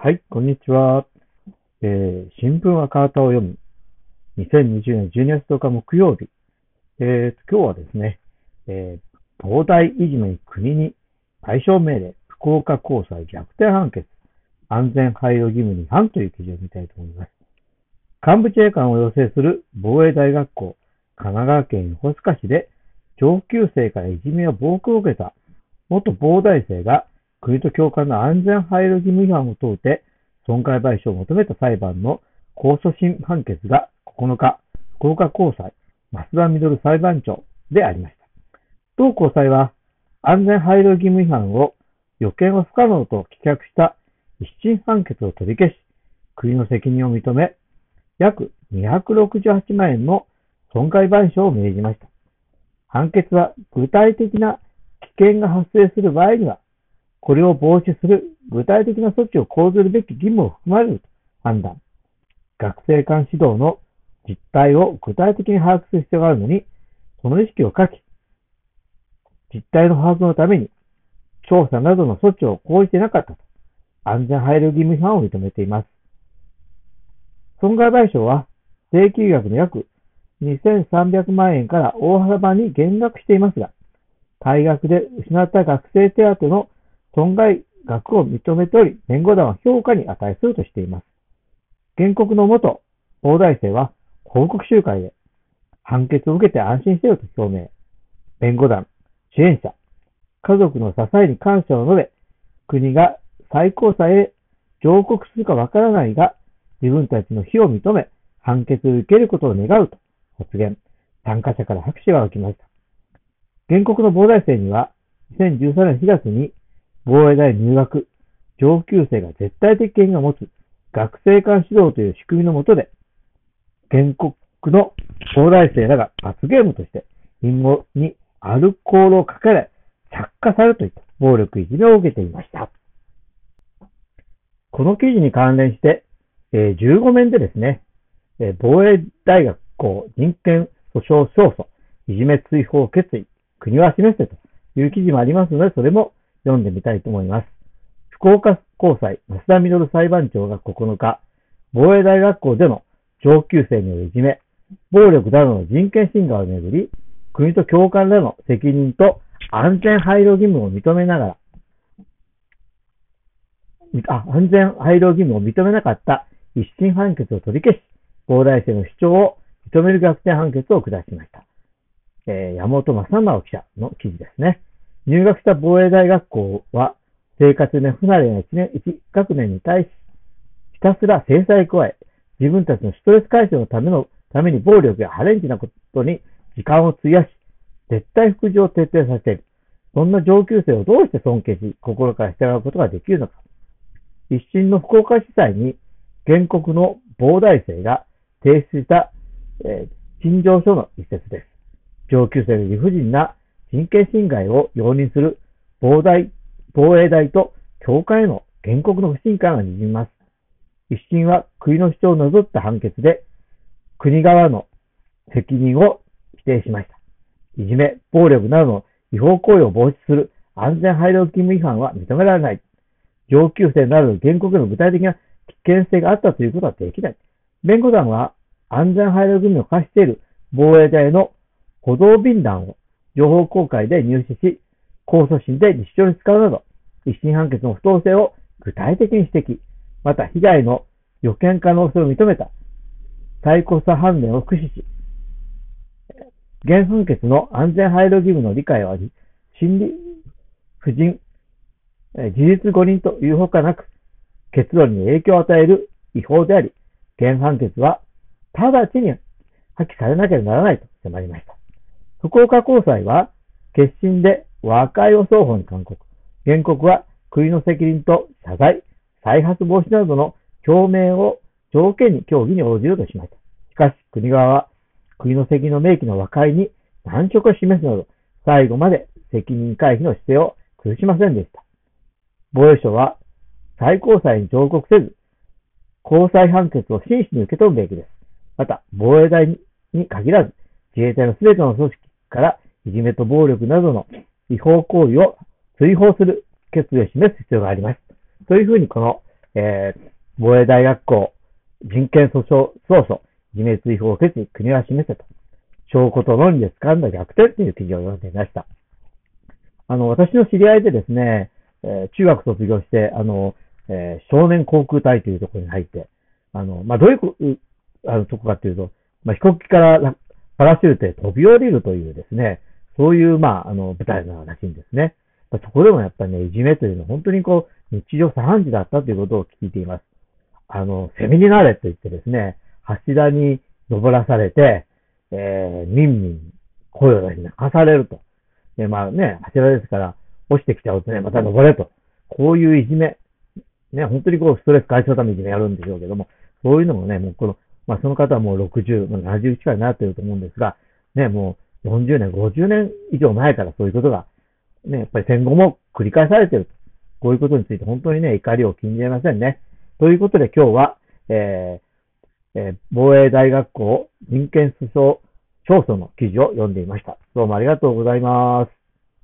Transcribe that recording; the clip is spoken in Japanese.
はい、こんにちは。えー、新聞赤旗を読む。2020年12月10日木曜日。えー、今日はですね、えー、東大いじめに国に賠償命令、福岡高裁逆転判決、安全配慮義務に反という記事を見たいと思います。幹部自衛官を養成する防衛大学校、神奈川県横須賀市で上級生からいじめや暴行を受けた元防大生が国と教官の安全配慮義務違反を問うて損害賠償を求めた裁判の控訴審判決が9日、福岡高裁、増田実裁判長でありました。同高裁は安全配慮義務違反を予見は不可能と棄却した一審判決を取り消し、国の責任を認め、約268万円の損害賠償を命じました。判決は具体的な危険が発生する場合には、これを防止する具体的な措置を講ずるべき義務を含まれると判断。学生間指導の実態を具体的に把握する必要があるのに、その意識を書き、実態の把握のために、調査などの措置を講じてなかったと、安全配慮義務違反を認めています。損害賠償は、請求額の約2300万円から大幅に減額していますが、退学で失った学生手当の損害額を認めており、弁護団は評価に値するとしています。原告の元大大生は報告集会で判決を受けて安心していると表明。弁護団、支援者、家族の支えに感謝を述べ、国が最高裁へ上告するかわからないが、自分たちの非を認め、判決を受けることを願うと発言。参加者から拍手が起きました。原告の防大生には、2013年4月に防衛大入学、上級生が絶対的権が持つ学生間指導という仕組みのもとで、原告の東大生らが罰ゲームとして、隠語にアルコールをかけられ、着火されるといった暴力いじめを受けていました。この記事に関連して、えー、15面でですね、えー、防衛大学校人権訴訟勝訴、いじめ追放決意、国は示せという記事もありますので、それも読んでみたいと思います。福岡高裁、増田実裁判長が9日、防衛大学校での上級生によるいじめ、暴力などの人権侵害をめぐり、国と教官らの責任と安全配慮義務を認めながら、あ安全配慮義務を認めなかった一審判決を取り消し、防大生の主張を認める逆転判決を下しました。えー、山本正直記者の記事ですね。入学した防衛大学校は、生活で不慣れな1年、1学年に対し、ひたすら制裁加え、自分たちのストレス解消のための、ために暴力やハレンチなことに時間を費やし、絶対服従を徹底させる。そんな上級生をどうして尊敬し、心から従うことができるのか。一審の福岡地裁に、原告の防大生が提出した、え、陳情書の一節です。上級生の理不尽な人権侵害を容認する防大、防衛大と教会への原告の不信感が滲みます。一審は国の主張を除った判決で、国側の責任を否定しました。いじめ、暴力などの違法行為を防止する安全配慮義務違反は認められない。上級生などの原告への具体的な危険性があったということはできない。弁護団は安全配慮義務を課している防衛大の歩道便談を情報公開で入手し、控訴審で立証に使うなど、一審判決の不当性を具体的に指摘、また被害の予見可能性を認めた最高裁判例を駆使し、原判決の安全配慮義務の理解をあり、心理不人、事実誤認というほかなく、結論に影響を与える違法であり、原判決は直ちに破棄されなければならないと迫りました。福岡高裁は、決心で和解を双方に勧告。原告は国の責任と謝罪、再発防止などの表明を条件に協議に応じるとしました。しかし、国側は国の責任の明記の和解に難色を示すなど、最後まで責任回避の姿勢を崩しませんでした。防衛省は最高裁に上告せず、高裁判決を真摯に受け止むべきです。また、防衛大に限らず、自衛隊のすべての組織からいじめと暴力などの違法行為を追放する決意を示す必要があります。というふうにこのえー、防衛大学校人権訴訟訴訟、自滅違法決議国は示せと、証拠と論理で掴んだ逆転という記事を読んでいました。あの、私の知り合いでですね、えー、中学卒業して、あの、えー、少年航空隊というところに入って、あの、まあ、どういうあのとこかというと、まあ、飛行機からパラシュートで飛び降りるというですね、そういう、まあ、あの、舞台ならしいんですね。そこでもやっぱりね、いじめというのは本当にこう、日常茶飯事だったということを聞いています。あの、セミになれと言ってですね、柱に登らされて、えー、みんみん声を出し泣かされると。で、まあね、柱ですから、落ちてきちゃうとね、また登れと。こういういじめ。ね、本当にこう、ストレス解消ためにいじめやるんでしょうけども、そういうのもね、もうこの、まあその方はもう60、まあ、70近いなってると思うんですが、ね、もう40年、50年以上前からそういうことが、ね、やっぱり戦後も繰り返されている。こういうことについて本当にね、怒りを禁じ得ませんね。ということで今日は、えーえー、防衛大学校人権訴訟調査の記事を読んでいました。どうもありがとうございます。